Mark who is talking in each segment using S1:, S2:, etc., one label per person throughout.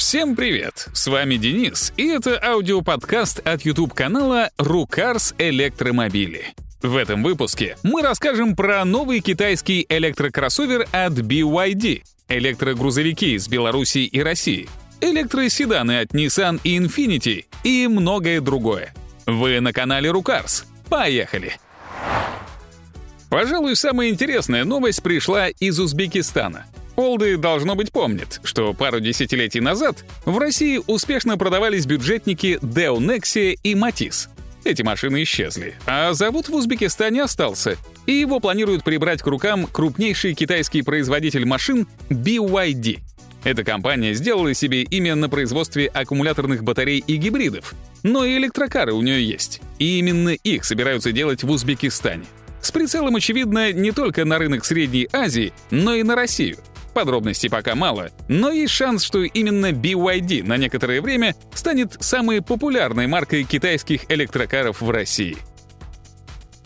S1: Всем привет! С вами Денис, и это аудиоподкаст от YouTube-канала «Рукарс Электромобили». В этом выпуске мы расскажем про новый китайский электрокроссовер от BYD, электрогрузовики из Беларуси и России, электроседаны от Nissan и Infiniti и многое другое. Вы на канале Рукарс. Поехали! Пожалуй, самая интересная новость пришла из Узбекистана. Олды, должно быть, помнят, что пару десятилетий назад в России успешно продавались бюджетники Deo Nexia и Matiz. Эти машины исчезли, а завод в Узбекистане остался, и его планируют прибрать к рукам крупнейший китайский производитель машин BYD. Эта компания сделала себе имя на производстве аккумуляторных батарей и гибридов, но и электрокары у нее есть, и именно их собираются делать в Узбекистане. С прицелом, очевидно, не только на рынок Средней Азии, но и на Россию. Подробностей пока мало, но есть шанс, что именно BYD на некоторое время станет самой популярной маркой китайских электрокаров в России.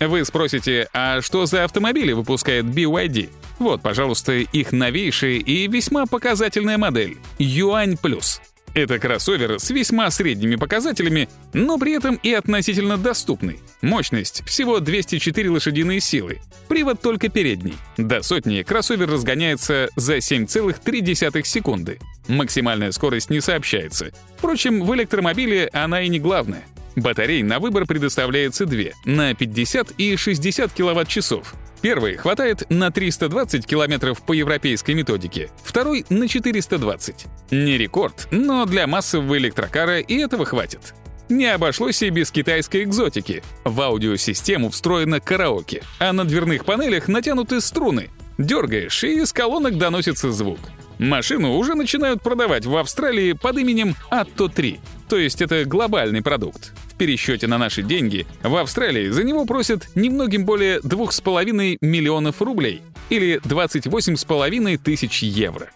S1: Вы спросите, а что за автомобили выпускает BYD? Вот, пожалуйста, их новейшая и весьма показательная модель — Юань Плюс — это кроссовер с весьма средними показателями, но при этом и относительно доступный. Мощность всего 204 лошадиные силы. Привод только передний. До сотни кроссовер разгоняется за 7,3 секунды. Максимальная скорость не сообщается. Впрочем, в электромобиле она и не главная. Батарей на выбор предоставляется две — на 50 и 60 киловатт-часов. Первый хватает на 320 километров по европейской методике, второй — на 420. Не рекорд, но для массового электрокара и этого хватит. Не обошлось и без китайской экзотики. В аудиосистему встроено караоке, а на дверных панелях натянуты струны. Дергаешь, и из колонок доносится звук. Машину уже начинают продавать в Австралии под именем Atto 3, то есть это глобальный продукт. В пересчете на наши деньги в Австралии за него просят немногим более 2,5 миллионов рублей или 28,5 тысяч евро.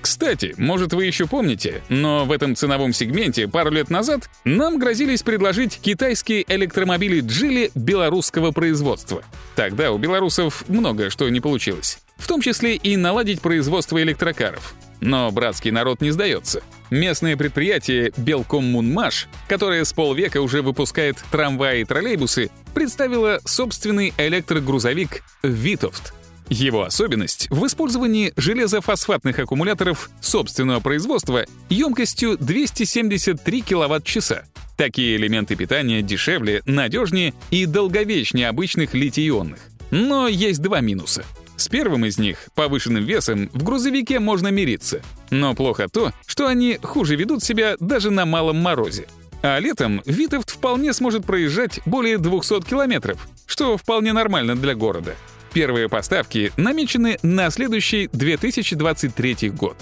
S1: Кстати, может вы еще помните, но в этом ценовом сегменте пару лет назад нам грозились предложить китайские электромобили Джили белорусского производства. Тогда у белорусов много что не получилось, в том числе и наладить производство электрокаров. Но братский народ не сдается. Местное предприятие Белкоммунмаш, которое с полвека уже выпускает трамваи и троллейбусы, представило собственный электрогрузовик «Витовт». Его особенность в использовании железофосфатных аккумуляторов собственного производства емкостью 273 киловатт-часа. Такие элементы питания дешевле, надежнее и долговечнее обычных литий-ионных. Но есть два минуса — с первым из них, повышенным весом, в грузовике можно мириться. Но плохо то, что они хуже ведут себя даже на малом морозе. А летом Витовт вполне сможет проезжать более 200 километров, что вполне нормально для города. Первые поставки намечены на следующий 2023 год.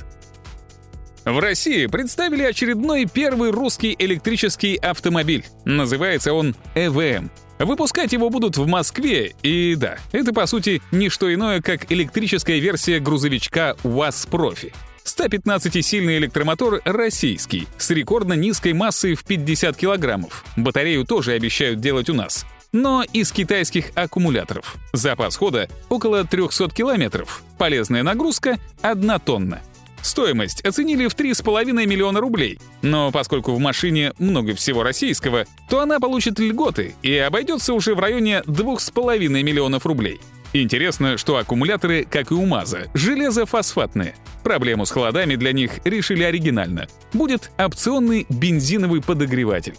S1: В России представили очередной первый русский электрический автомобиль. Называется он «ЭВМ» Выпускать его будут в Москве, и да, это по сути не что иное, как электрическая версия грузовичка УАЗ Профи. 115-сильный электромотор российский, с рекордно низкой массой в 50 килограммов. Батарею тоже обещают делать у нас. Но из китайских аккумуляторов. Запас хода около 300 километров. Полезная нагрузка — 1 тонна. Стоимость оценили в 3,5 миллиона рублей. Но поскольку в машине много всего российского, то она получит льготы и обойдется уже в районе 2,5 миллионов рублей. Интересно, что аккумуляторы, как и у МАЗа, железофосфатные. Проблему с холодами для них решили оригинально. Будет опционный бензиновый подогреватель.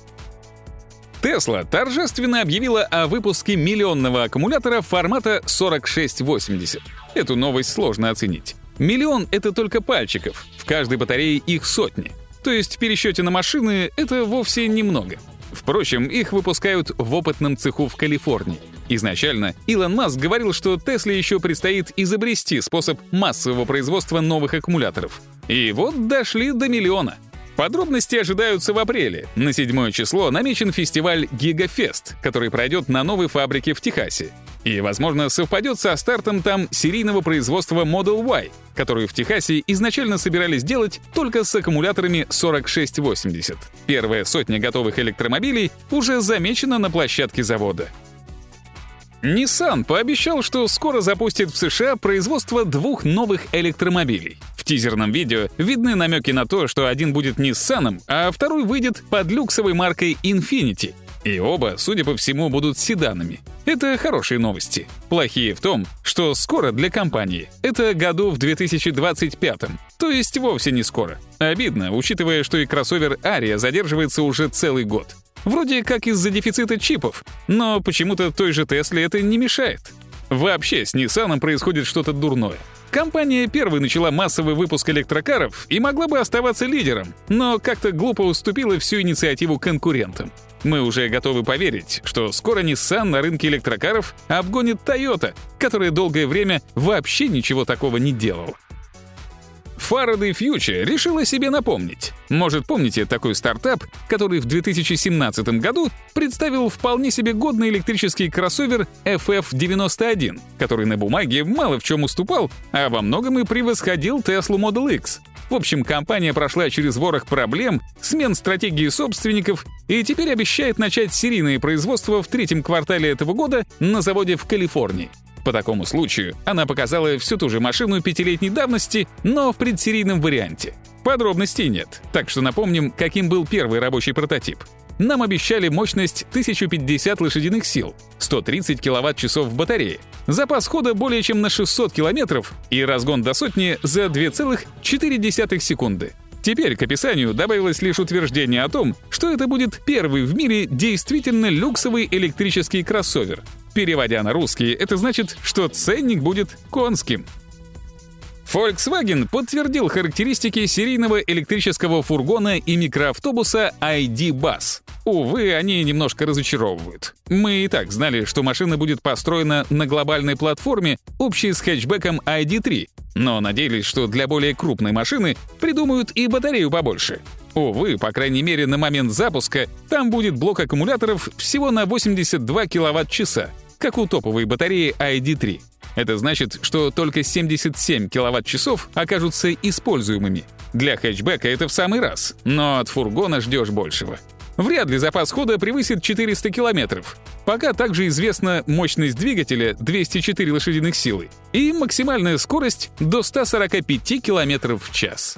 S1: Тесла торжественно объявила о выпуске миллионного аккумулятора формата 4680. Эту новость сложно оценить. Миллион — это только пальчиков, в каждой батарее их сотни. То есть в пересчете на машины это вовсе немного. Впрочем, их выпускают в опытном цеху в Калифорнии. Изначально Илон Маск говорил, что Тесле еще предстоит изобрести способ массового производства новых аккумуляторов. И вот дошли до миллиона. Подробности ожидаются в апреле. На 7 число намечен фестиваль Гигафест, который пройдет на новой фабрике в Техасе. И, возможно, совпадет со стартом там серийного производства Model Y, которую в Техасе изначально собирались делать только с аккумуляторами 4680. Первая сотня готовых электромобилей уже замечена на площадке завода. Nissan пообещал, что скоро запустит в США производство двух новых электромобилей. В тизерном видео видны намеки на то, что один будет Nissan, а второй выйдет под люксовой маркой Infiniti. И оба, судя по всему, будут седанами. Это хорошие новости. Плохие в том, что скоро для компании. Это году в 2025, то есть вовсе не скоро. Обидно, учитывая, что и кроссовер Ария задерживается уже целый год. Вроде как из-за дефицита чипов, но почему-то той же Тесле это не мешает. Вообще с Nissan происходит что-то дурное. Компания первой начала массовый выпуск электрокаров и могла бы оставаться лидером, но как-то глупо уступила всю инициативу конкурентам. Мы уже готовы поверить, что скоро Nissan на рынке электрокаров обгонит Toyota, которая долгое время вообще ничего такого не делала. Faraday Future решила себе напомнить. Может, помните такой стартап, который в 2017 году представил вполне себе годный электрический кроссовер FF91, который на бумаге мало в чем уступал, а во многом и превосходил Tesla Model X. В общем, компания прошла через ворох проблем, смен стратегии собственников и теперь обещает начать серийное производство в третьем квартале этого года на заводе в Калифорнии. По такому случаю она показала всю ту же машину пятилетней давности, но в предсерийном варианте. Подробностей нет, так что напомним, каким был первый рабочий прототип. Нам обещали мощность 1050 лошадиных сил, 130 киловатт-часов в батарее, запас хода более чем на 600 километров и разгон до сотни за 2,4 секунды. Теперь к описанию добавилось лишь утверждение о том, что это будет первый в мире действительно люксовый электрический кроссовер, Переводя на русский, это значит, что ценник будет конским. Volkswagen подтвердил характеристики серийного электрического фургона и микроавтобуса ID Bus. Увы, они немножко разочаровывают. Мы и так знали, что машина будет построена на глобальной платформе, общей с хэтчбеком ID3, но надеялись, что для более крупной машины придумают и батарею побольше. Увы, по крайней мере на момент запуска, там будет блок аккумуляторов всего на 82 киловатт-часа, как у топовой батареи ID3. Это значит, что только 77 киловатт-часов окажутся используемыми. Для хэтчбека это в самый раз, но от фургона ждешь большего. Вряд ли запас хода превысит 400 километров. Пока также известна мощность двигателя 204 лошадиных силы и максимальная скорость до 145 километров в час.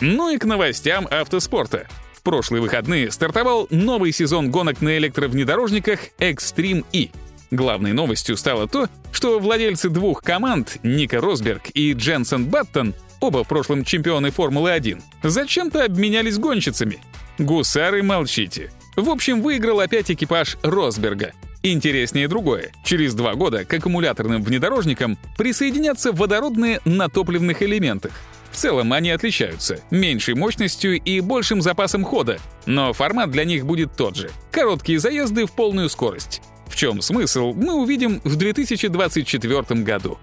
S1: Ну и к новостям автоспорта прошлые выходные стартовал новый сезон гонок на электровнедорожниках Extreme E. Главной новостью стало то, что владельцы двух команд, Ника Росберг и Дженсен Баттон, оба в прошлом чемпионы Формулы-1, зачем-то обменялись гонщицами. Гусары молчите. В общем, выиграл опять экипаж Росберга. Интереснее другое. Через два года к аккумуляторным внедорожникам присоединятся водородные на топливных элементах. В целом они отличаются — меньшей мощностью и большим запасом хода, но формат для них будет тот же — короткие заезды в полную скорость. Чем смысл, мы увидим в 2024 году.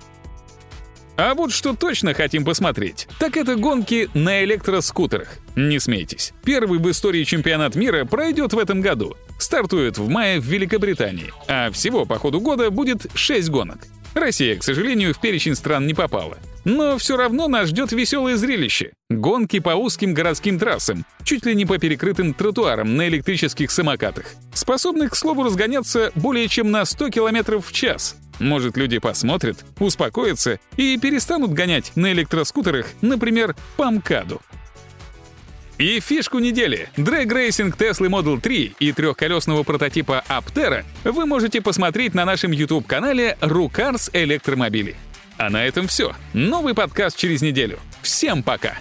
S1: А вот что точно хотим посмотреть, так это гонки на электроскутерах. Не смейтесь. Первый в истории чемпионат мира пройдет в этом году. Стартует в мае в Великобритании, а всего по ходу года будет 6 гонок. Россия, к сожалению, в перечень стран не попала. Но все равно нас ждет веселое зрелище. Гонки по узким городским трассам, чуть ли не по перекрытым тротуарам на электрических самокатах, способных, к слову, разгоняться более чем на 100 км в час. Может, люди посмотрят, успокоятся и перестанут гонять на электроскутерах, например, по МКАДу. И фишку недели. Дрэг-рейсинг Tesla Model 3 и трехколесного прототипа Aptera вы можете посмотреть на нашем YouTube-канале Рукарс Электромобили. А на этом все. Новый подкаст через неделю. Всем пока!